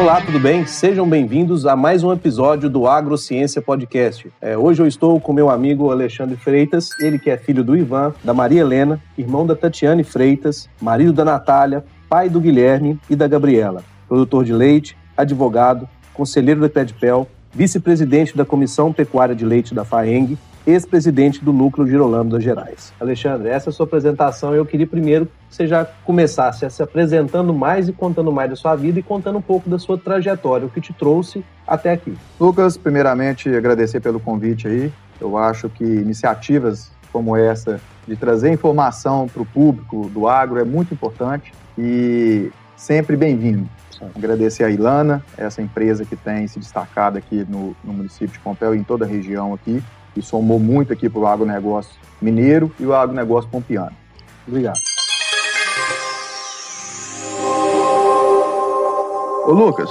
Olá, tudo bem? Sejam bem-vindos a mais um episódio do Agrociência Podcast. É, hoje eu estou com meu amigo Alexandre Freitas, ele que é filho do Ivan, da Maria Helena, irmão da Tatiane Freitas, marido da Natália, pai do Guilherme e da Gabriela, produtor de leite, advogado, conselheiro da Pedpel, vice-presidente da Comissão Pecuária de Leite da FAENG, ex-presidente do Núcleo Girolamo das Gerais. Alexandre, essa é a sua apresentação. Eu queria primeiro que você já começasse se apresentando mais e contando mais da sua vida e contando um pouco da sua trajetória, o que te trouxe até aqui. Lucas, primeiramente agradecer pelo convite aí. Eu acho que iniciativas como essa de trazer informação para o público do agro é muito importante e sempre bem-vindo. Agradecer a Ilana, essa empresa que tem se destacado aqui no, no município de Pompéu e em toda a região aqui, e somou muito aqui para o agronegócio mineiro e o agronegócio pompiano. Obrigado. Ô Lucas,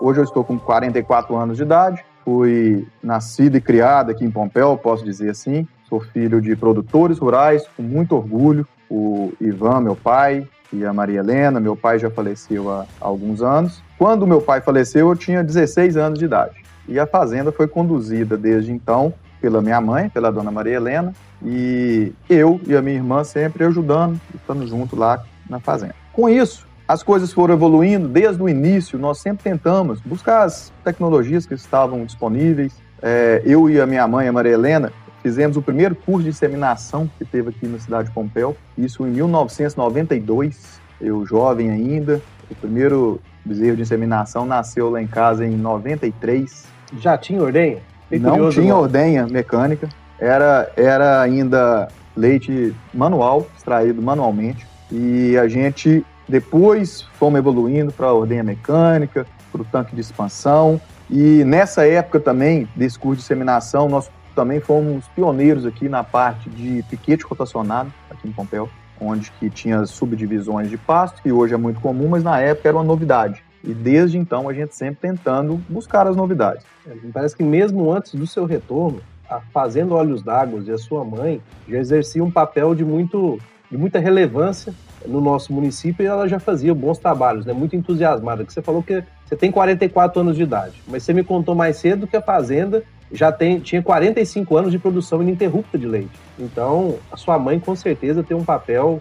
hoje eu estou com 44 anos de idade, fui nascido e criado aqui em Pompéu, posso dizer assim. Sou filho de produtores rurais, com muito orgulho. O Ivan, meu pai, e a Maria Helena. Meu pai já faleceu há alguns anos. Quando meu pai faleceu, eu tinha 16 anos de idade. E a fazenda foi conduzida desde então pela minha mãe, pela dona Maria Helena, e eu e a minha irmã sempre ajudando, estando junto lá na fazenda. Com isso, as coisas foram evoluindo desde o início, nós sempre tentamos buscar as tecnologias que estavam disponíveis. É, eu e a minha mãe, a Maria Helena, fizemos o primeiro curso de inseminação que teve aqui na cidade de Pompéu, isso em 1992, eu jovem ainda. O primeiro bezerro de inseminação nasceu lá em casa em 93. Já tinha ordenha? Não tinha ordenha mecânica, era, era ainda leite manual, extraído manualmente. E a gente depois fomos evoluindo para a ordenha mecânica, para o tanque de expansão. E nessa época também, desse curso de inseminação, nós também fomos pioneiros aqui na parte de piquete rotacionado, aqui em Pompéu, onde que tinha subdivisões de pasto, que hoje é muito comum, mas na época era uma novidade. E desde então a gente sempre tentando buscar as novidades. É, me parece que mesmo antes do seu retorno, a Fazenda Olhos d'Água e a sua mãe já exerciam um papel de, muito, de muita relevância no nosso município e ela já fazia bons trabalhos, né? muito entusiasmada. Que você falou que você tem 44 anos de idade, mas você me contou mais cedo que a Fazenda já tem, tinha 45 anos de produção ininterrupta de leite. Então, a sua mãe com certeza tem um papel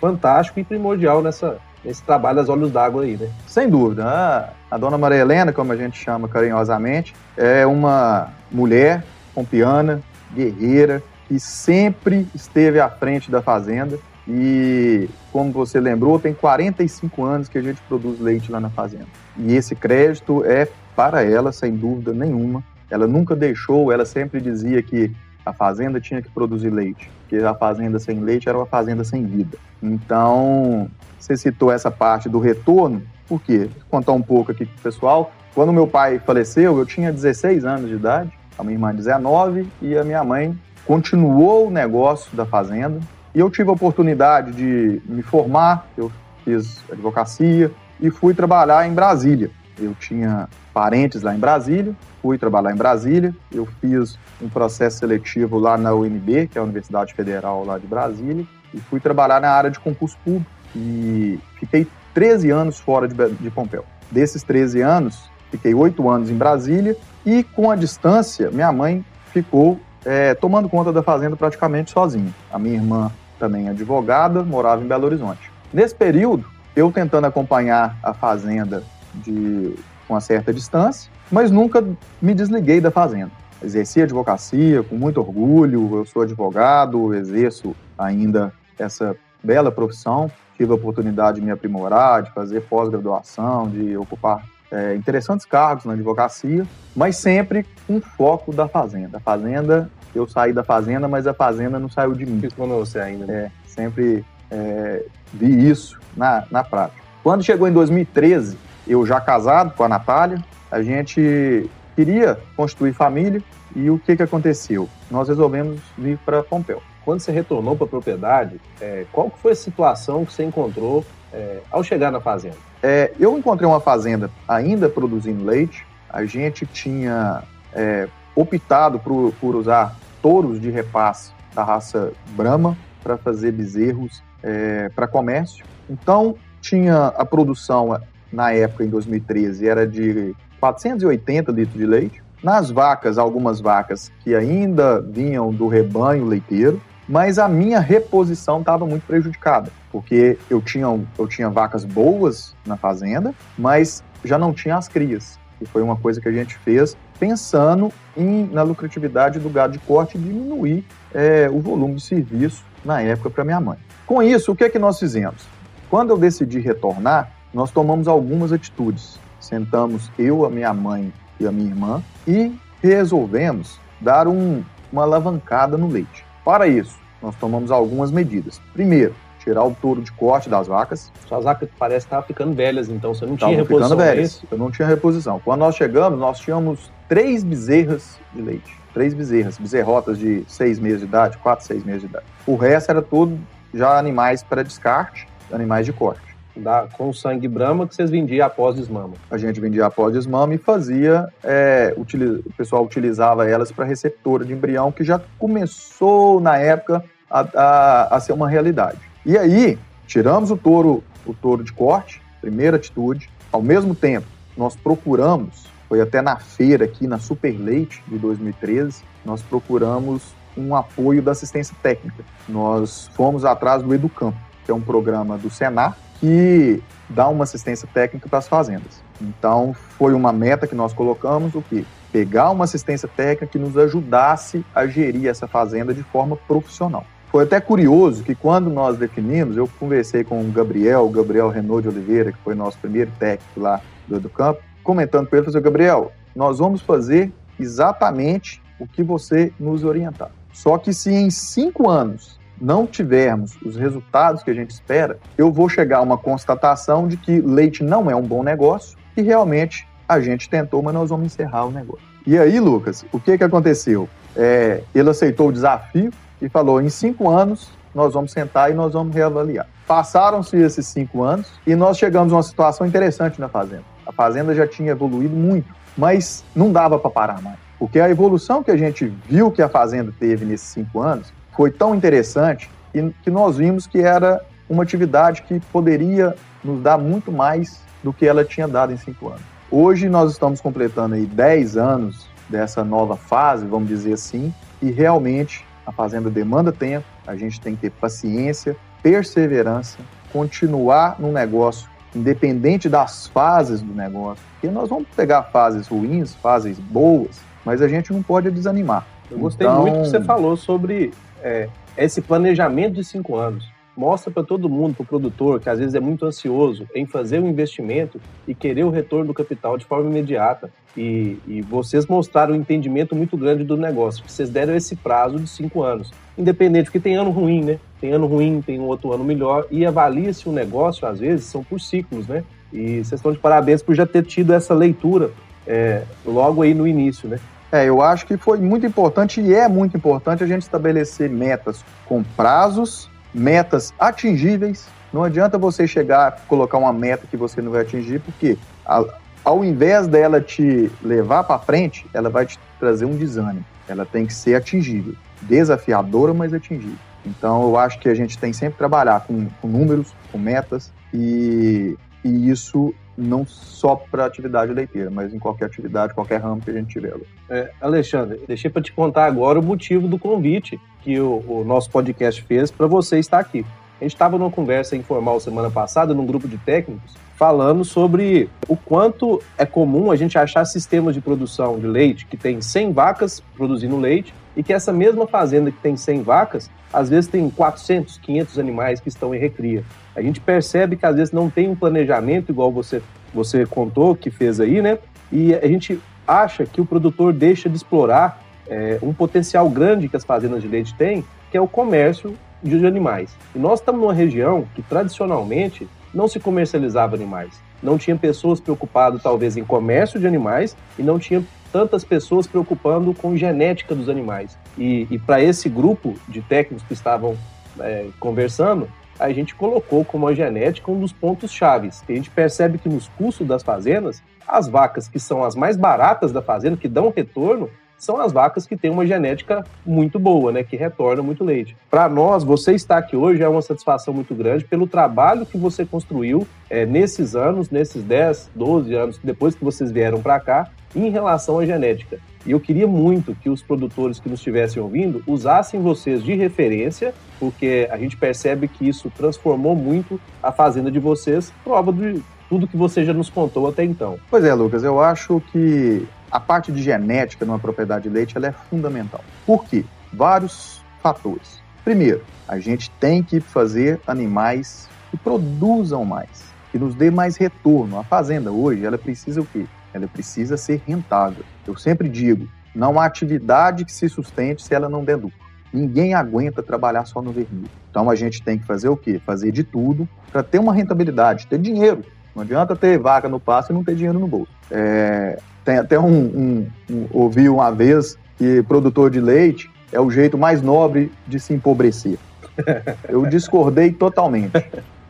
fantástico e primordial nessa, nesse trabalho das olhos d'água aí, né? Sem dúvida. A, a dona Maria Helena, como a gente chama carinhosamente, é uma mulher pompiana, guerreira, que sempre esteve à frente da fazenda. E, como você lembrou, tem 45 anos que a gente produz leite lá na fazenda. E esse crédito é para ela, sem dúvida nenhuma. Ela nunca deixou, ela sempre dizia que a fazenda tinha que produzir leite, porque a fazenda sem leite era uma fazenda sem vida. Então, você citou essa parte do retorno, por quê? Vou contar um pouco aqui pro pessoal. Quando meu pai faleceu, eu tinha 16 anos de idade, a minha irmã 19 e a minha mãe continuou o negócio da fazenda. E eu tive a oportunidade de me formar, eu fiz advocacia e fui trabalhar em Brasília. Eu tinha parentes lá em Brasília, fui trabalhar em Brasília, eu fiz um processo seletivo lá na UNB, que é a Universidade Federal lá de Brasília, e fui trabalhar na área de concurso público. E fiquei 13 anos fora de, de Pompéu. Desses 13 anos, fiquei 8 anos em Brasília e, com a distância, minha mãe ficou é, tomando conta da fazenda praticamente sozinha. A minha irmã, também advogada, morava em Belo Horizonte. Nesse período, eu tentando acompanhar a fazenda de com uma certa distância, mas nunca me desliguei da fazenda. Exerci advocacia com muito orgulho, eu sou advogado, exerço ainda essa bela profissão, tive a oportunidade de me aprimorar, de fazer pós-graduação, de ocupar é, interessantes cargos na advocacia, mas sempre com foco da fazenda. A fazenda, eu saí da fazenda, mas a fazenda não saiu de mim. Ficou você ainda. Né? É, sempre é, vi isso na, na prática. Quando chegou em 2013, eu já casado com a Natália, a gente queria constituir família e o que, que aconteceu? Nós resolvemos vir para Pompeu. Quando você retornou para a propriedade, é, qual foi a situação que você encontrou é, ao chegar na fazenda? É, eu encontrei uma fazenda ainda produzindo leite. A gente tinha é, optado por, por, usar touros de repasse da raça Brahma para fazer bezerros é, para comércio. Então, tinha a produção na época, em 2013, era de 480 litros de leite. Nas vacas, algumas vacas que ainda vinham do rebanho leiteiro, mas a minha reposição estava muito prejudicada, porque eu tinha, eu tinha vacas boas na fazenda, mas já não tinha as crias. E foi uma coisa que a gente fez pensando em, na lucratividade do gado de corte e diminuir é, o volume de serviço na época para minha mãe. Com isso, o que é que nós fizemos? Quando eu decidi retornar, nós tomamos algumas atitudes. Sentamos eu, a minha mãe e a minha irmã e resolvemos dar um, uma alavancada no leite. Para isso, nós tomamos algumas medidas. Primeiro, tirar o touro de corte das vacas. Suas vacas parecem estar ficando velhas, então você não tinha reposição. Ficando é velhas. Eu não tinha reposição. Quando nós chegamos, nós tínhamos três bezerras de leite. Três bezerras, bezerrotas de seis meses de idade, quatro, seis meses de idade. O resto era tudo já animais para descarte, animais de corte. Da, com sangue brama que vocês vendiam após desmama. A gente vendia após desmama e fazia, é, o pessoal utilizava elas para receptora de embrião, que já começou na época a, a, a ser uma realidade. E aí, tiramos o touro, o touro de corte, primeira atitude. Ao mesmo tempo, nós procuramos, foi até na feira aqui na Super Leite de 2013, nós procuramos um apoio da assistência técnica. Nós fomos atrás do Educampo, que é um programa do Senar que dá uma assistência técnica para as fazendas. Então, foi uma meta que nós colocamos, o quê? Pegar uma assistência técnica que nos ajudasse a gerir essa fazenda de forma profissional. Foi até curioso que quando nós definimos, eu conversei com o Gabriel, o Gabriel Renault de Oliveira, que foi nosso primeiro técnico lá do Educampo, comentando com ele, falei, Gabriel, nós vamos fazer exatamente o que você nos orientar. Só que se em cinco anos não tivermos os resultados que a gente espera, eu vou chegar a uma constatação de que leite não é um bom negócio e realmente a gente tentou, mas nós vamos encerrar o negócio. E aí, Lucas, o que, que aconteceu? É, ele aceitou o desafio e falou: em cinco anos nós vamos sentar e nós vamos reavaliar. Passaram-se esses cinco anos e nós chegamos a uma situação interessante na fazenda. A fazenda já tinha evoluído muito, mas não dava para parar mais. Porque a evolução que a gente viu que a Fazenda teve nesses cinco anos foi tão interessante que nós vimos que era uma atividade que poderia nos dar muito mais do que ela tinha dado em cinco anos. Hoje nós estamos completando aí 10 anos dessa nova fase, vamos dizer assim, e realmente a fazenda demanda tempo, a gente tem que ter paciência, perseverança, continuar no negócio, independente das fases do negócio, porque nós vamos pegar fases ruins, fases boas, mas a gente não pode desanimar. Eu gostei então... muito que você falou sobre é, esse planejamento de cinco anos. Mostra para todo mundo, para o produtor, que às vezes é muito ansioso em fazer um investimento e querer o retorno do capital de forma imediata. E, e vocês mostraram um entendimento muito grande do negócio, vocês deram esse prazo de cinco anos. Independente, porque tem ano ruim, né? Tem ano ruim, tem um outro ano melhor. E avalia-se o um negócio, às vezes, são por ciclos, né? E vocês estão de parabéns por já ter tido essa leitura é, logo aí no início, né? É, eu acho que foi muito importante e é muito importante a gente estabelecer metas com prazos, metas atingíveis. Não adianta você chegar colocar uma meta que você não vai atingir, porque ao invés dela te levar para frente, ela vai te trazer um desânimo. Ela tem que ser atingível, desafiadora, mas atingível. Então, eu acho que a gente tem sempre que trabalhar com, com números, com metas, e, e isso não só para atividade leiteira, mas em qualquer atividade, qualquer ramo que a gente tiver. É, Alexandre, deixei para te contar agora o motivo do convite que o, o nosso podcast fez para você estar aqui. A gente estava numa conversa informal semana passada, num grupo de técnicos, falando sobre o quanto é comum a gente achar sistemas de produção de leite que tem 100 vacas produzindo leite e que essa mesma fazenda que tem 100 vacas, às vezes tem 400, 500 animais que estão em recria. A gente percebe que às vezes não tem um planejamento igual você, você contou que fez aí, né? E a gente acha que o produtor deixa de explorar é, um potencial grande que as fazendas de leite têm, que é o comércio de animais. E nós estamos numa região que tradicionalmente não se comercializava animais. Não tinha pessoas preocupadas talvez em comércio de animais e não tinha tantas pessoas preocupando com genética dos animais. E, e para esse grupo de técnicos que estavam é, conversando, a gente colocou como a genética um dos pontos chaves. A gente percebe que nos custos das fazendas, as vacas que são as mais baratas da fazenda, que dão retorno, são as vacas que têm uma genética muito boa, né, que retornam muito leite. Para nós, você estar aqui hoje é uma satisfação muito grande pelo trabalho que você construiu é, nesses anos, nesses 10, 12 anos, depois que vocês vieram para cá, em relação à genética. E eu queria muito que os produtores que nos estivessem ouvindo usassem vocês de referência, porque a gente percebe que isso transformou muito a fazenda de vocês, prova de tudo que você já nos contou até então. Pois é, Lucas, eu acho que a parte de genética numa propriedade de leite ela é fundamental. Por quê? Vários fatores. Primeiro, a gente tem que fazer animais que produzam mais, que nos dê mais retorno. A fazenda hoje, ela precisa o quê? Ela precisa ser rentável. Eu sempre digo, não há atividade que se sustente se ela não der lucro. Ninguém aguenta trabalhar só no vermelho. Então a gente tem que fazer o quê? Fazer de tudo para ter uma rentabilidade, ter dinheiro. Não adianta ter vaca no pasto e não ter dinheiro no bolso. É, tem até um, um, um, ouvi uma vez que produtor de leite é o jeito mais nobre de se empobrecer. Eu discordei totalmente.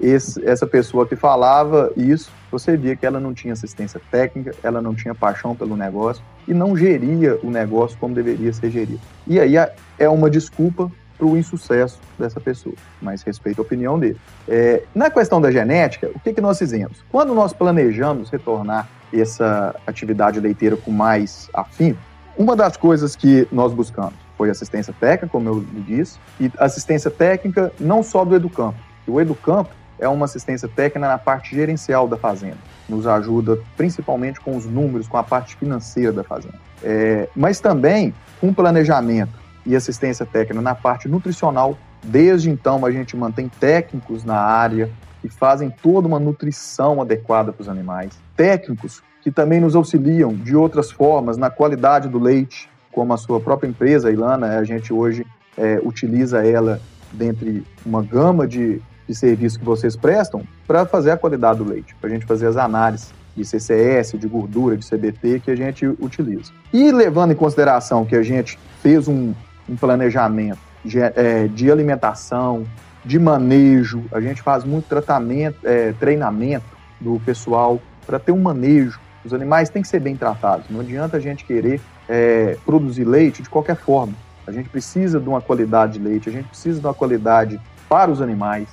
Esse, essa pessoa que falava isso, você via que ela não tinha assistência técnica, ela não tinha paixão pelo negócio e não geria o negócio como deveria ser gerido. E aí é uma desculpa para o insucesso dessa pessoa, mas respeito a opinião dele. É, na questão da genética, o que, que nós fizemos? Quando nós planejamos retornar essa atividade leiteira com mais afinco, uma das coisas que nós buscamos foi assistência técnica, como eu disse, e assistência técnica não só do Educampo. O Educampo é uma assistência técnica na parte gerencial da fazenda. Nos ajuda principalmente com os números, com a parte financeira da fazenda. É, mas também com planejamento e assistência técnica na parte nutricional. Desde então, a gente mantém técnicos na área que fazem toda uma nutrição adequada para os animais. Técnicos que também nos auxiliam de outras formas na qualidade do leite, como a sua própria empresa, a Ilana, a gente hoje é, utiliza ela dentre uma gama de, de serviços que vocês prestam para fazer a qualidade do leite, para a gente fazer as análises de CCS, de gordura, de CBT que a gente utiliza. E levando em consideração que a gente fez um, um planejamento de, é, de alimentação, de manejo, a gente faz muito tratamento, é, treinamento do pessoal para ter um manejo. Os animais têm que ser bem tratados. Não adianta a gente querer é, produzir leite de qualquer forma. A gente precisa de uma qualidade de leite, a gente precisa de uma qualidade para os animais.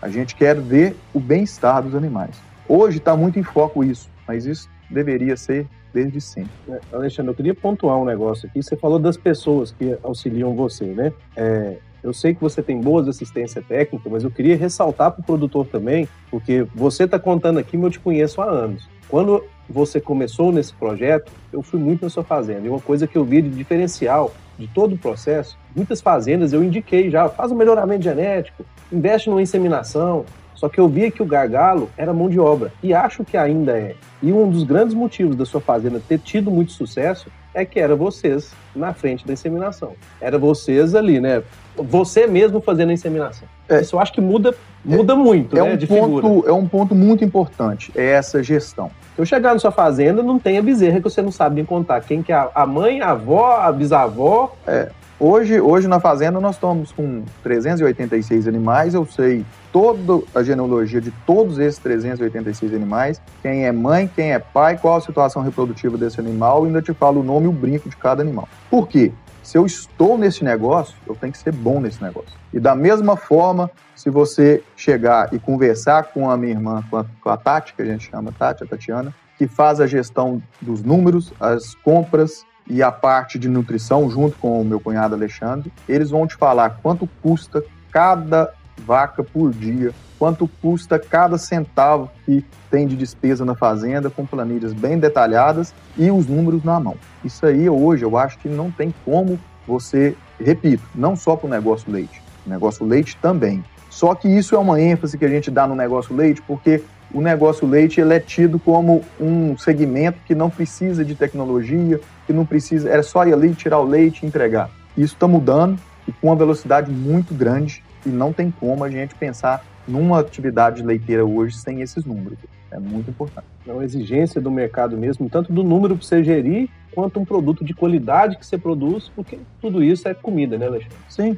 A gente quer ver o bem-estar dos animais. Hoje está muito em foco isso, mas isso deveria ser desde sempre. É, Alexandre, eu queria pontuar um negócio aqui. Você falou das pessoas que auxiliam você, né? É, eu sei que você tem boas assistência técnica, mas eu queria ressaltar para o produtor também, porque você está contando aqui, mas eu te conheço há anos. Quando você começou nesse projeto, eu fui muito na sua fazenda. E uma coisa que eu vi de diferencial de todo o processo, muitas fazendas eu indiquei já, faz um melhoramento genético, investe numa inseminação, só que eu via que o gargalo era mão de obra, e acho que ainda é. E um dos grandes motivos da sua fazenda ter tido muito sucesso é que era vocês na frente da inseminação. Era vocês ali, né? Você mesmo fazendo a inseminação. É, Isso eu acho que muda, muda é, muito, é né? Um de ponto, figura. É um ponto muito importante, é essa gestão. Eu chegar na sua fazenda, não tem a bezerra que você não sabe nem contar. Quem que é a mãe, a avó, a bisavó. É. Hoje, hoje na fazenda nós estamos com 386 animais, eu sei toda a genealogia de todos esses 386 animais, quem é mãe, quem é pai, qual a situação reprodutiva desse animal, e ainda te falo o nome e o brinco de cada animal. Por quê? Se eu estou nesse negócio, eu tenho que ser bom nesse negócio. E da mesma forma, se você chegar e conversar com a minha irmã, com a, com a Tati, que a gente chama Tati, a Tatiana, que faz a gestão dos números, as compras, e a parte de nutrição, junto com o meu cunhado Alexandre, eles vão te falar quanto custa cada vaca por dia, quanto custa cada centavo que tem de despesa na fazenda, com planilhas bem detalhadas e os números na mão. Isso aí hoje eu acho que não tem como você, repito, não só para o negócio leite, o negócio leite também. Só que isso é uma ênfase que a gente dá no negócio leite, porque o negócio leite ele é tido como um segmento que não precisa de tecnologia, que não precisa, era só ir ali tirar o leite e entregar. Isso está mudando e com uma velocidade muito grande e não tem como a gente pensar numa atividade leiteira hoje sem esses números. É muito importante. É uma exigência do mercado mesmo, tanto do número para você gerir, quanto um produto de qualidade que você produz, porque tudo isso é comida, né, Alexandre? Sim.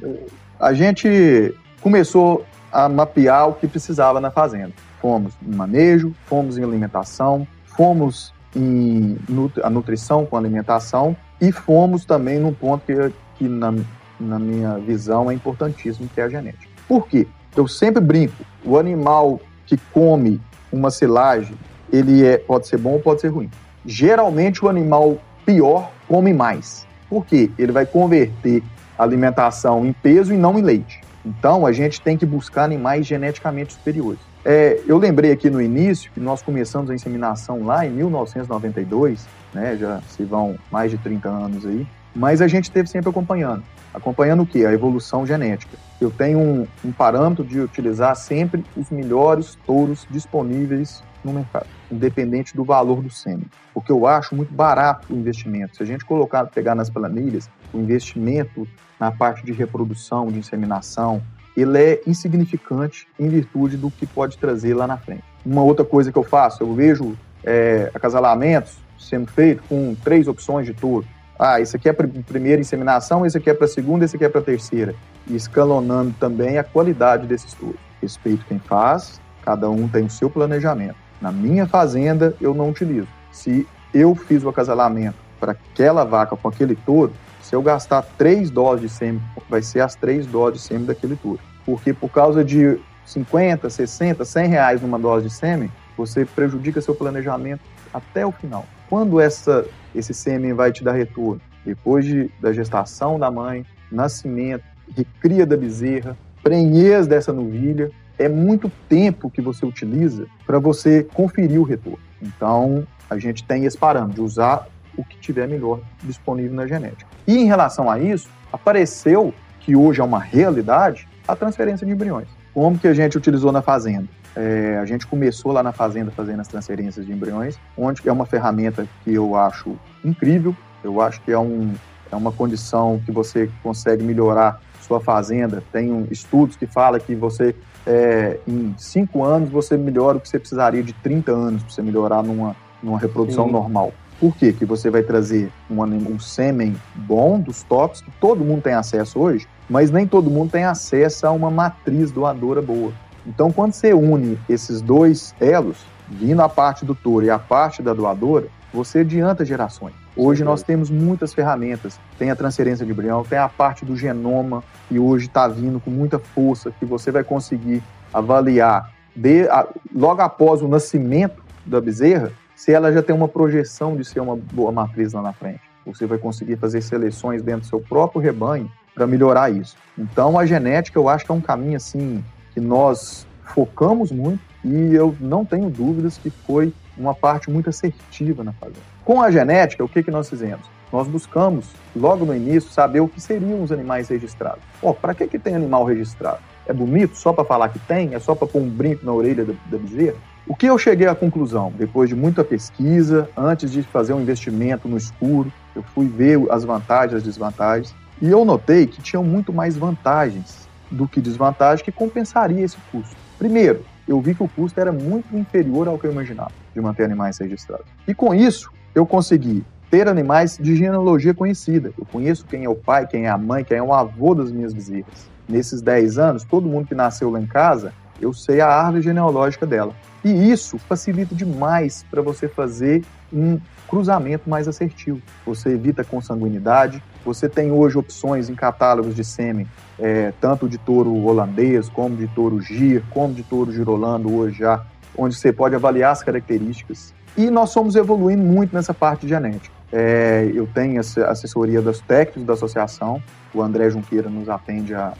A gente começou a mapear o que precisava na fazenda. Fomos em manejo, fomos em alimentação, fomos em a nutrição com alimentação e fomos também num ponto que, que na, na minha visão é importantíssimo, que é a genética. Por quê? Eu sempre brinco, o animal que come uma silagem, ele é, pode ser bom ou pode ser ruim. Geralmente o animal pior come mais. Por quê? Ele vai converter alimentação em peso e não em leite. Então a gente tem que buscar animais geneticamente superiores. É, eu lembrei aqui no início que nós começamos a inseminação lá em 1992, né, já se vão mais de 30 anos aí, mas a gente esteve sempre acompanhando. Acompanhando o que? A evolução genética. Eu tenho um, um parâmetro de utilizar sempre os melhores touros disponíveis no mercado, independente do valor do sêmen, porque eu acho muito barato o investimento. Se a gente colocar, pegar nas planilhas, o investimento na parte de reprodução, de inseminação, ele é insignificante em virtude do que pode trazer lá na frente. Uma outra coisa que eu faço, eu vejo é, acasalamentos sendo feitos com três opções de touro. Ah, esse aqui é para primeira inseminação, esse aqui é para segunda, esse aqui é para terceira. E escalonando também a qualidade desses touros. Respeito quem faz, cada um tem o seu planejamento. Na minha fazenda, eu não utilizo. Se eu fiz o acasalamento para aquela vaca com aquele touro, se eu gastar três doses de sêmen, vai ser as três doses de sêmen daquele touro. Porque por causa de 50, 60, 100 reais numa dose de sêmen, você prejudica seu planejamento até o final. Quando essa, esse sêmen vai te dar retorno? Depois de, da gestação da mãe, nascimento, recria da bezerra, prenhez dessa novilha, é muito tempo que você utiliza para você conferir o retorno. Então, a gente tem esse parâmetro de usar o que tiver melhor disponível na genética. E em relação a isso, apareceu que hoje é uma realidade a transferência de embriões. Como que a gente utilizou na fazenda? É, a gente começou lá na fazenda fazendo as transferências de embriões, onde é uma ferramenta que eu acho incrível. Eu acho que é, um, é uma condição que você consegue melhorar sua fazenda. Tem um, estudos que falam que você é, em cinco anos você melhora o que você precisaria de 30 anos para você melhorar numa, numa reprodução Sim. normal. Por quê? Que você vai trazer um, um sêmen bom dos tops, que todo mundo tem acesso hoje, mas nem todo mundo tem acesso a uma matriz doadora boa. Então, quando você une esses dois elos, vindo a parte do touro e a parte da doadora, você adianta gerações. Hoje nós temos muitas ferramentas. Tem a transferência de embrião, tem a parte do genoma, que hoje está vindo com muita força, que você vai conseguir avaliar de, a, logo após o nascimento da bezerra, se ela já tem uma projeção de ser uma boa matriz lá na frente. Você vai conseguir fazer seleções dentro do seu próprio rebanho para melhorar isso. Então, a genética eu acho que é um caminho assim que nós focamos muito e eu não tenho dúvidas que foi uma parte muito assertiva na fazenda. Com a genética, o que, que nós fizemos? Nós buscamos, logo no início, saber o que seriam os animais registrados. Oh, para que, que tem animal registrado? É bonito só para falar que tem? É só para pôr um brinco na orelha da, da bezerra? O que eu cheguei à conclusão, depois de muita pesquisa, antes de fazer um investimento no escuro, eu fui ver as vantagens as desvantagens, e eu notei que tinham muito mais vantagens do que desvantagens que compensaria esse custo. Primeiro, eu vi que o custo era muito inferior ao que eu imaginava de manter animais registrados. E com isso, eu consegui ter animais de genealogia conhecida. Eu conheço quem é o pai, quem é a mãe, quem é o avô das minhas bezerras. Nesses 10 anos, todo mundo que nasceu lá em casa, eu sei a árvore genealógica dela. E isso facilita demais para você fazer um cruzamento mais assertivo. Você evita consanguinidade, você tem hoje opções em catálogos de sêmen, é, tanto de touro holandês, como de touro gir, como de touro girolando hoje já, onde você pode avaliar as características. E nós fomos evoluindo muito nessa parte genética. É, eu tenho assessoria dos técnicos da associação, o André Junqueira nos atende há,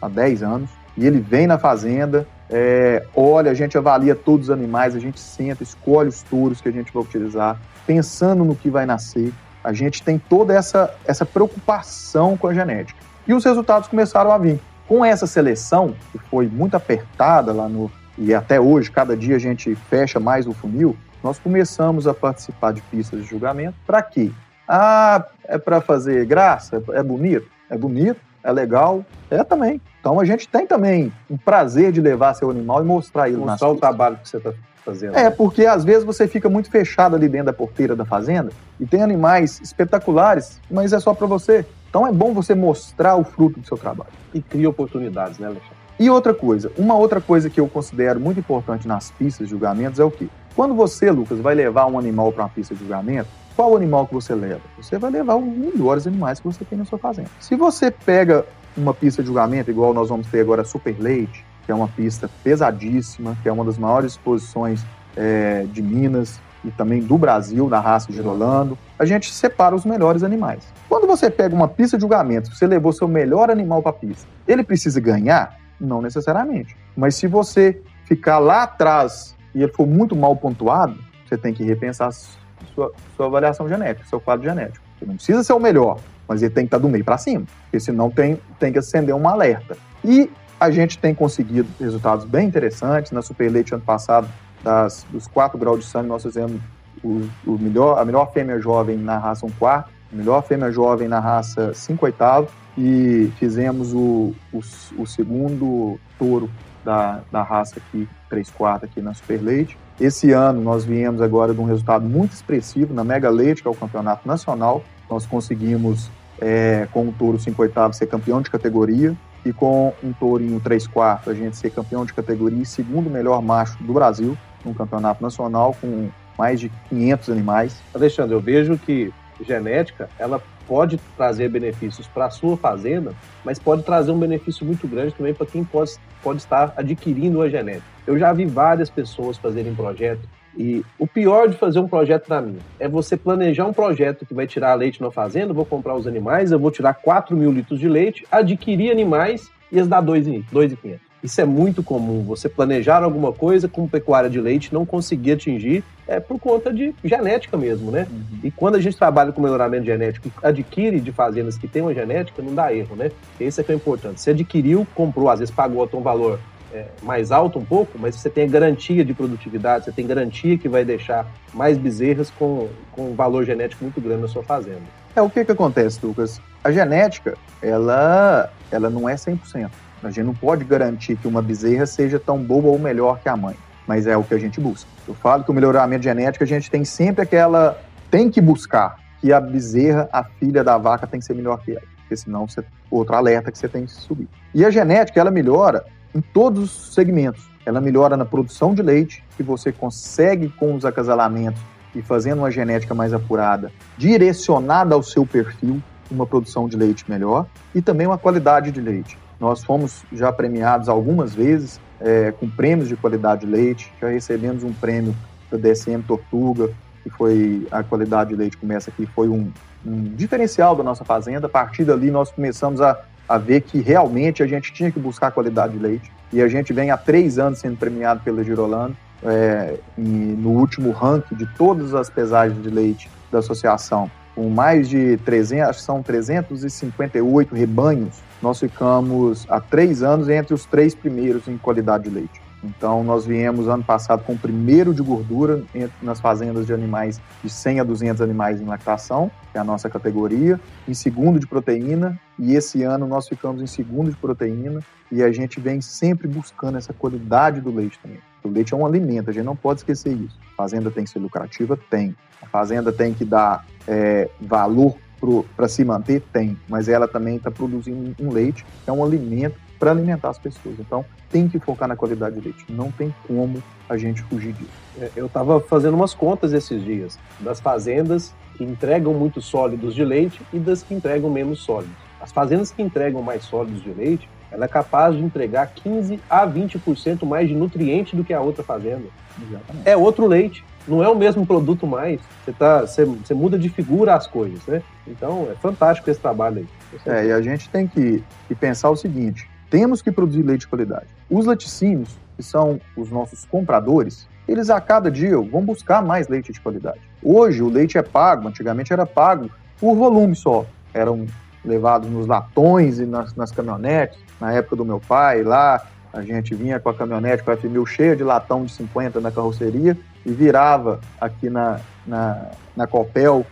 há 10 anos, e ele vem na fazenda, é, olha, a gente avalia todos os animais, a gente senta, escolhe os touros que a gente vai utilizar, pensando no que vai nascer. A gente tem toda essa, essa preocupação com a genética. E os resultados começaram a vir. Com essa seleção, que foi muito apertada lá no. E até hoje, cada dia a gente fecha mais o funil, nós começamos a participar de pistas de julgamento. Para quê? Ah, é para fazer graça? É bonito? É bonito, é legal, é também. Então a gente tem também um prazer de levar seu animal e mostrar ele Mostrar o trabalho que você está fazendo. É, porque às vezes você fica muito fechado ali dentro da porteira da fazenda e tem animais espetaculares, mas é só para você. Então é bom você mostrar o fruto do seu trabalho. E cria oportunidades, né, Alexandre? E outra coisa, uma outra coisa que eu considero muito importante nas pistas de julgamentos é o quê? Quando você, Lucas, vai levar um animal para uma pista de julgamento, qual animal que você leva? Você vai levar os melhores animais que você tem na sua fazenda. Se você pega uma pista de julgamento, igual nós vamos ter agora a Super Leite, que é uma pista pesadíssima, que é uma das maiores exposições é, de Minas e também do Brasil, da raça Girolando, a gente separa os melhores animais. Quando você pega uma pista de julgamento, você levou seu melhor animal para a pista, ele precisa ganhar? Não necessariamente. Mas se você ficar lá atrás e ele for muito mal pontuado, você tem que repensar sua, sua avaliação genética, seu quadro genético. Você não precisa ser o melhor, mas ele tem que estar do meio para cima, porque senão tem, tem que acender um alerta. E a gente tem conseguido resultados bem interessantes. Na Super Leite, ano passado, das, dos 4 graus de sangue, nós fizemos o, o melhor, a melhor fêmea jovem na raça 1 quarto, a melhor fêmea jovem na raça 5 oitavo, e fizemos o, o, o segundo touro da, da raça aqui, 3 quartos aqui na Super Leite. Esse ano nós viemos agora de um resultado muito expressivo na Mega Leite, que é o campeonato nacional. Nós conseguimos, é, com o touro 5 oitavo, ser campeão de categoria e com um tourinho 3 quartos a gente ser campeão de categoria e segundo melhor macho do Brasil no campeonato nacional com mais de 500 animais. Alexandre, eu vejo que genética, ela pode trazer benefícios para a sua fazenda, mas pode trazer um benefício muito grande também para quem pode, pode estar adquirindo a genética. Eu já vi várias pessoas fazerem projeto e o pior de fazer um projeto para mim é você planejar um projeto que vai tirar leite na fazenda, vou comprar os animais, eu vou tirar 4 mil litros de leite, adquirir animais e eles dar 2,500. Isso é muito comum. Você planejar alguma coisa com pecuária de leite não conseguir atingir é por conta de genética mesmo, né? Uhum. E quando a gente trabalha com melhoramento genético e adquire de fazendas que tem uma genética, não dá erro, né? Esse é que é importante. Você adquiriu, comprou, às vezes pagou até um valor é, mais alto um pouco, mas você tem a garantia de produtividade, você tem garantia que vai deixar mais bezerras com, com um valor genético muito grande na sua fazenda. É, o que que acontece, Lucas? A genética, ela, ela não é 100%. A gente não pode garantir que uma bezerra seja tão boa ou melhor que a mãe, mas é o que a gente busca. Eu falo que o melhoramento genético a gente tem sempre aquela. tem que buscar que a bezerra, a filha da vaca, tem que ser melhor que ela, porque senão você, outro alerta que você tem que subir. E a genética, ela melhora em todos os segmentos. Ela melhora na produção de leite, que você consegue com os acasalamentos e fazendo uma genética mais apurada, direcionada ao seu perfil, uma produção de leite melhor e também uma qualidade de leite. Nós fomos já premiados algumas vezes é, com prêmios de qualidade de leite, já recebemos um prêmio da DSM Tortuga, que foi a qualidade de leite começa aqui, foi um, um diferencial da nossa fazenda. A partir dali nós começamos a, a ver que realmente a gente tinha que buscar qualidade de leite. E a gente vem há três anos sendo premiado pela Girolando, é, no último ranking de todas as pesagens de leite da associação, com mais de 300, acho que são 358 rebanhos nós ficamos há três anos entre os três primeiros em qualidade de leite. Então, nós viemos ano passado com o primeiro de gordura nas fazendas de animais de 100 a 200 animais em lactação, que é a nossa categoria, em segundo de proteína, e esse ano nós ficamos em segundo de proteína, e a gente vem sempre buscando essa qualidade do leite também. O leite é um alimento, a gente não pode esquecer isso. A fazenda tem que ser lucrativa? Tem. A fazenda tem que dar é, valor para se manter? Tem, mas ela também está produzindo um leite, que é um alimento para alimentar as pessoas. Então, tem que focar na qualidade de leite. Não tem como a gente fugir disso. É, eu estava fazendo umas contas esses dias das fazendas que entregam muito sólidos de leite e das que entregam menos sólidos. As fazendas que entregam mais sólidos de leite, ela é capaz de entregar 15 a 20% mais de nutriente do que a outra fazenda. Exatamente. É outro leite não é o mesmo produto mais. Você, tá, você, você muda de figura as coisas, né? Então é fantástico esse trabalho aí. É, e a gente tem que, que pensar o seguinte: temos que produzir leite de qualidade. Os laticínios, que são os nossos compradores, eles a cada dia vão buscar mais leite de qualidade. Hoje o leite é pago, antigamente era pago por volume só. Eram levados nos latões e nas, nas caminhonetes. Na época do meu pai, lá a gente vinha com a caminhonete com a F1000 cheia de latão de 50 na carroceria e virava aqui na, na, na Copel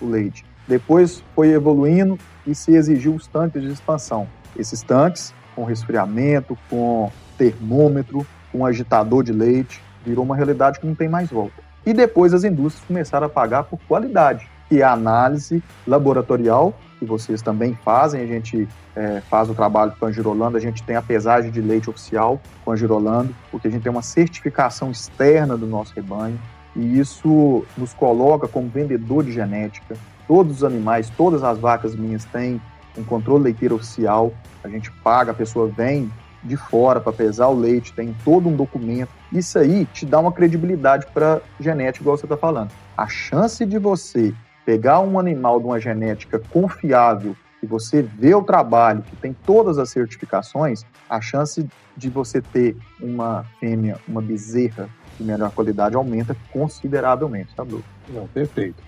o leite. Depois foi evoluindo e se exigiu os tanques de expansão. Esses tanques, com resfriamento, com termômetro, com agitador de leite, virou uma realidade que não tem mais volta. E depois as indústrias começaram a pagar por qualidade, que é a análise laboratorial que vocês também fazem. A gente é, faz o trabalho com a Girolando, a gente tem a pesagem de leite oficial com a Girolando, porque a gente tem uma certificação externa do nosso rebanho e isso nos coloca como vendedor de genética. Todos os animais, todas as vacas minhas têm um controle leiteiro oficial. A gente paga, a pessoa vem de fora para pesar o leite, tem todo um documento. Isso aí te dá uma credibilidade para genética, igual você está falando. A chance de você pegar um animal de uma genética confiável e você vê o trabalho, que tem todas as certificações, a chance de você ter uma fêmea, uma bezerra de melhor qualidade aumenta consideravelmente, tá, Bruno? Não, perfeito.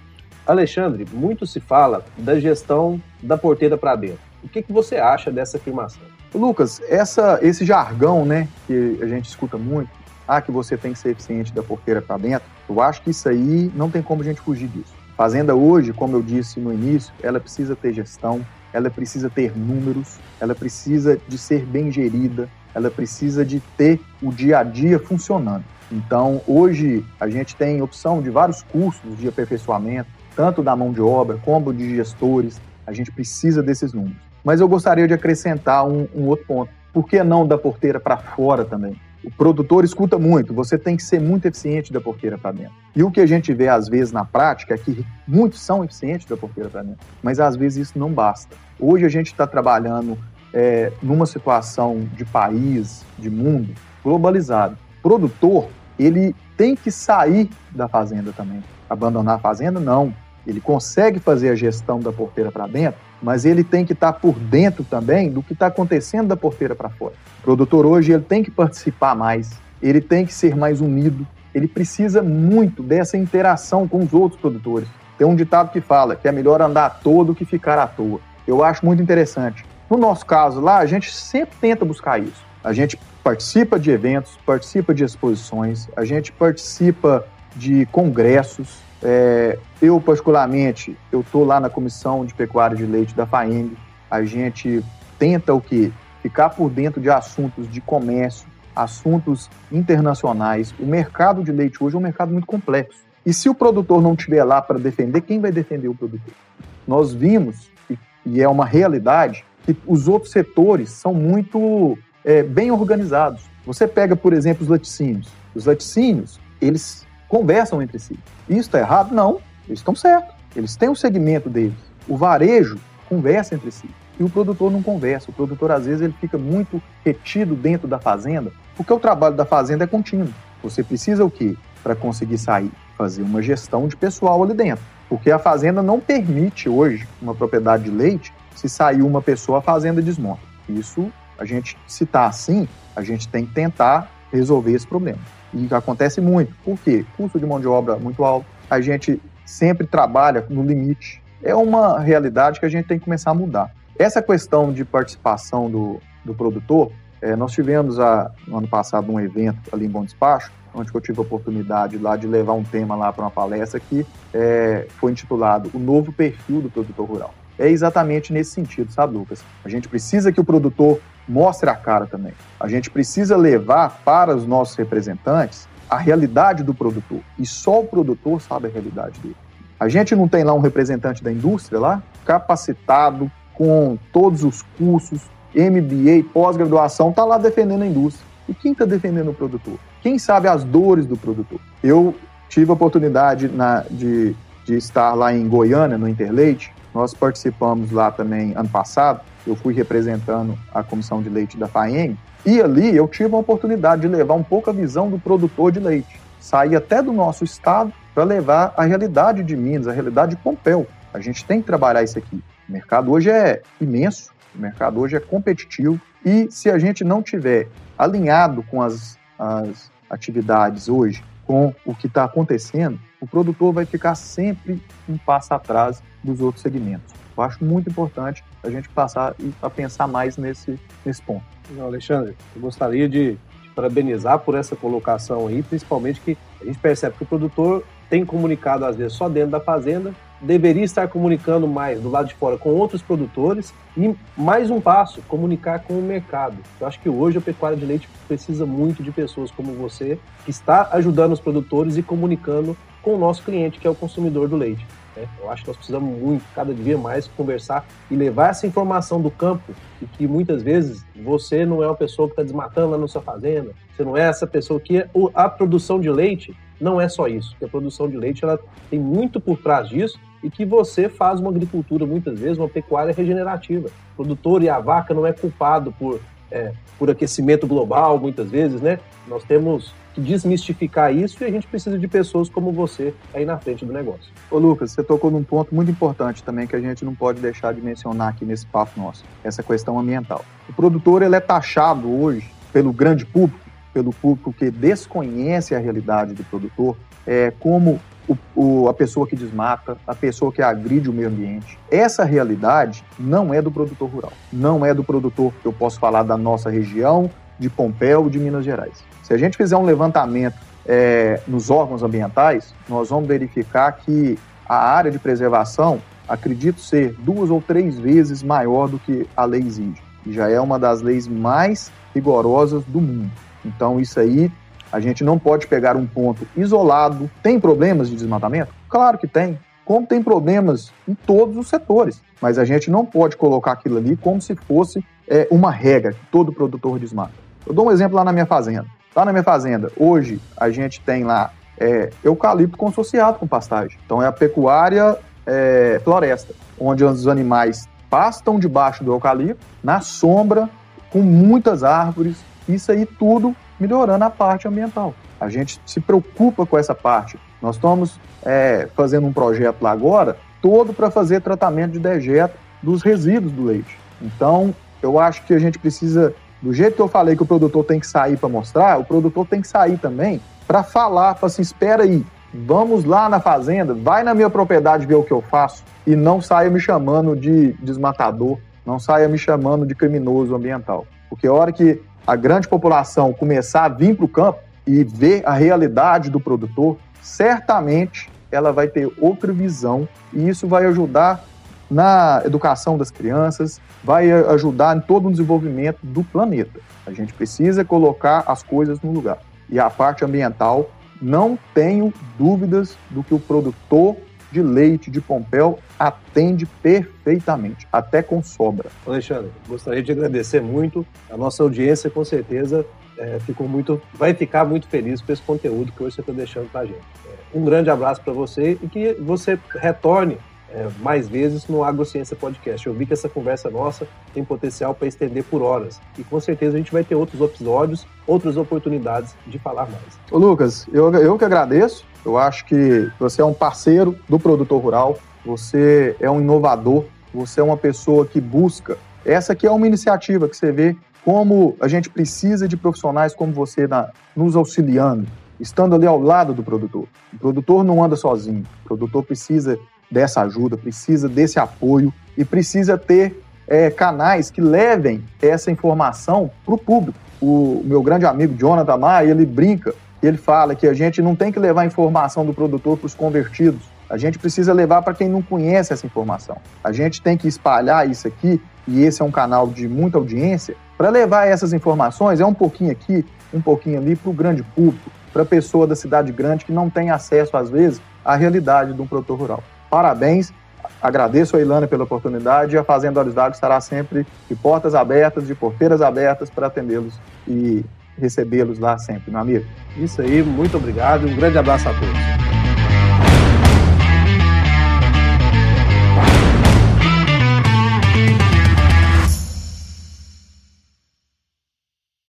Alexandre, muito se fala da gestão da porteira para dentro. O que, que você acha dessa afirmação? Lucas, essa, esse jargão, né, que a gente escuta muito, ah, que você tem que ser eficiente da porteira para dentro, eu acho que isso aí não tem como a gente fugir disso. Fazenda hoje, como eu disse no início, ela precisa ter gestão, ela precisa ter números, ela precisa de ser bem gerida, ela precisa de ter o dia a dia funcionando. Então, hoje a gente tem opção de vários cursos de aperfeiçoamento, tanto da mão de obra como de gestores. A gente precisa desses números. Mas eu gostaria de acrescentar um, um outro ponto. Por que não da porteira para fora também? O produtor escuta muito, você tem que ser muito eficiente da porteira para dentro. E o que a gente vê às vezes na prática é que muitos são eficientes da porteira para dentro, mas às vezes isso não basta. Hoje a gente está trabalhando é, numa situação de país, de mundo globalizado. O produtor, ele tem que sair da fazenda também. Abandonar a fazenda, não. Ele consegue fazer a gestão da porteira para dentro, mas ele tem que estar tá por dentro também do que está acontecendo da porteira para fora. O produtor hoje ele tem que participar mais, ele tem que ser mais unido, ele precisa muito dessa interação com os outros produtores. Tem um ditado que fala que é melhor andar todo do que ficar à toa. Eu acho muito interessante. No nosso caso lá, a gente sempre tenta buscar isso. A gente participa de eventos, participa de exposições, a gente participa de congressos, é, eu, particularmente, eu estou lá na Comissão de Pecuária de Leite da FAENG. A gente tenta o quê? Ficar por dentro de assuntos de comércio, assuntos internacionais. O mercado de leite hoje é um mercado muito complexo. E se o produtor não estiver lá para defender, quem vai defender o produtor? Nós vimos, e é uma realidade, que os outros setores são muito é, bem organizados. Você pega, por exemplo, os laticínios. Os laticínios, eles conversam entre si. Isso está errado? Não, eles estão certos. Eles têm o segmento deles. O varejo conversa entre si. E o produtor não conversa. O produtor, às vezes, ele fica muito retido dentro da fazenda, porque o trabalho da fazenda é contínuo. Você precisa o quê? Para conseguir sair? Fazer uma gestão de pessoal ali dentro. Porque a fazenda não permite hoje uma propriedade de leite, se sair uma pessoa, a fazenda desmonta. Isso, a gente, se está assim, a gente tem que tentar resolver esse problema. E acontece muito. Por quê? Custo de mão de obra muito alto. A gente sempre trabalha no limite. É uma realidade que a gente tem que começar a mudar. Essa questão de participação do, do produtor, é, nós tivemos a, no ano passado um evento ali em Bom Despacho, onde eu tive a oportunidade lá de levar um tema lá para uma palestra que é, foi intitulado O Novo Perfil do Produtor Rural. É exatamente nesse sentido, sabe, Lucas? A gente precisa que o produtor mostre a cara também. A gente precisa levar para os nossos representantes a realidade do produtor. E só o produtor sabe a realidade dele. A gente não tem lá um representante da indústria lá, capacitado, com todos os cursos, MBA, pós-graduação, está lá defendendo a indústria. E quem está defendendo o produtor? Quem sabe as dores do produtor? Eu tive a oportunidade na, de, de estar lá em Goiânia, no Interleite. Nós participamos lá também ano passado eu fui representando a comissão de leite da FAEM, e ali eu tive a oportunidade de levar um pouco a visão do produtor de leite. Sair até do nosso estado para levar a realidade de Minas, a realidade de Pompeu. A gente tem que trabalhar isso aqui. O mercado hoje é imenso, o mercado hoje é competitivo, e se a gente não tiver alinhado com as, as atividades hoje, com o que está acontecendo, o produtor vai ficar sempre um passo atrás dos outros segmentos. Eu acho muito importante a gente passar a pensar mais nesse, nesse ponto. Não, Alexandre, eu gostaria de, parabenizar por essa colocação aí, principalmente que a gente percebe que o produtor tem comunicado às vezes só dentro da fazenda, deveria estar comunicando mais do lado de fora com outros produtores e mais um passo, comunicar com o mercado. Eu acho que hoje a pecuária de leite precisa muito de pessoas como você, que está ajudando os produtores e comunicando com o nosso cliente, que é o consumidor do leite. Né? Eu acho que nós precisamos muito, cada dia mais, conversar e levar essa informação do campo e que muitas vezes você não é uma pessoa que está desmatando lá na sua fazenda, você não é essa pessoa que a produção de leite não é só isso, que a produção de leite ela tem muito por trás disso e que você faz uma agricultura muitas vezes, uma pecuária regenerativa. O produtor e a vaca não é culpado por, é, por aquecimento global, muitas vezes, né? Nós temos desmistificar isso e a gente precisa de pessoas como você aí na frente do negócio. Ô Lucas, você tocou num ponto muito importante também que a gente não pode deixar de mencionar aqui nesse papo nosso, essa questão ambiental. O produtor ele é taxado hoje pelo grande público, pelo público que desconhece a realidade do produtor, é, como o, o, a pessoa que desmata, a pessoa que agride o meio ambiente. Essa realidade não é do produtor rural, não é do produtor eu posso falar da nossa região, de Pompéu, de Minas Gerais. Se a gente fizer um levantamento é, nos órgãos ambientais, nós vamos verificar que a área de preservação, acredito ser duas ou três vezes maior do que a lei exige. E já é uma das leis mais rigorosas do mundo. Então, isso aí a gente não pode pegar um ponto isolado. Tem problemas de desmatamento? Claro que tem. Como tem problemas em todos os setores. Mas a gente não pode colocar aquilo ali como se fosse é, uma regra que todo produtor desmata. Eu dou um exemplo lá na minha fazenda. Lá na minha fazenda, hoje a gente tem lá é, eucalipto consociado com pastagem. Então é a pecuária é, floresta, onde os animais pastam debaixo do eucalipto, na sombra, com muitas árvores. Isso aí tudo melhorando a parte ambiental. A gente se preocupa com essa parte. Nós estamos é, fazendo um projeto lá agora, todo para fazer tratamento de dejeto dos resíduos do leite. Então, eu acho que a gente precisa, do jeito que eu falei que o produtor tem que sair para mostrar, o produtor tem que sair também para falar, para assim, espera aí, vamos lá na fazenda, vai na minha propriedade ver o que eu faço e não saia me chamando de desmatador, não saia me chamando de criminoso ambiental. Porque a hora que a grande população começar a vir para o campo e ver a realidade do produtor, certamente ela vai ter outra visão e isso vai ajudar na educação das crianças, vai ajudar em todo o desenvolvimento do planeta. A gente precisa colocar as coisas no lugar. E a parte ambiental, não tenho dúvidas do que o produtor de leite de Pompéu atende perfeitamente, até com sobra. Alexandre, gostaria de agradecer muito. A nossa audiência, com certeza, é, ficou muito, vai ficar muito feliz com esse conteúdo que hoje você está deixando para a gente. É, um grande abraço para você e que você retorne é, mais vezes no AgroCiência Podcast. Eu vi que essa conversa nossa tem potencial para estender por horas. E com certeza a gente vai ter outros episódios, outras oportunidades de falar mais. Ô Lucas, eu, eu que agradeço. Eu acho que você é um parceiro do produtor rural, você é um inovador, você é uma pessoa que busca. Essa aqui é uma iniciativa que você vê como a gente precisa de profissionais como você na, nos auxiliando, estando ali ao lado do produtor. O produtor não anda sozinho, o produtor precisa dessa ajuda, precisa desse apoio e precisa ter é, canais que levem essa informação para o público. O meu grande amigo Jonathan Maia, ele brinca, ele fala que a gente não tem que levar a informação do produtor para os convertidos, a gente precisa levar para quem não conhece essa informação. A gente tem que espalhar isso aqui, e esse é um canal de muita audiência, para levar essas informações, é um pouquinho aqui, um pouquinho ali, para o grande público, para a pessoa da cidade grande que não tem acesso, às vezes, à realidade de um produtor rural. Parabéns, agradeço a Ilana pela oportunidade e a Fazenda Olhos d'Água estará sempre de portas abertas, de porteiras abertas para atendê-los e recebê-los lá sempre, meu amigo. Isso aí, muito obrigado e um grande abraço a todos.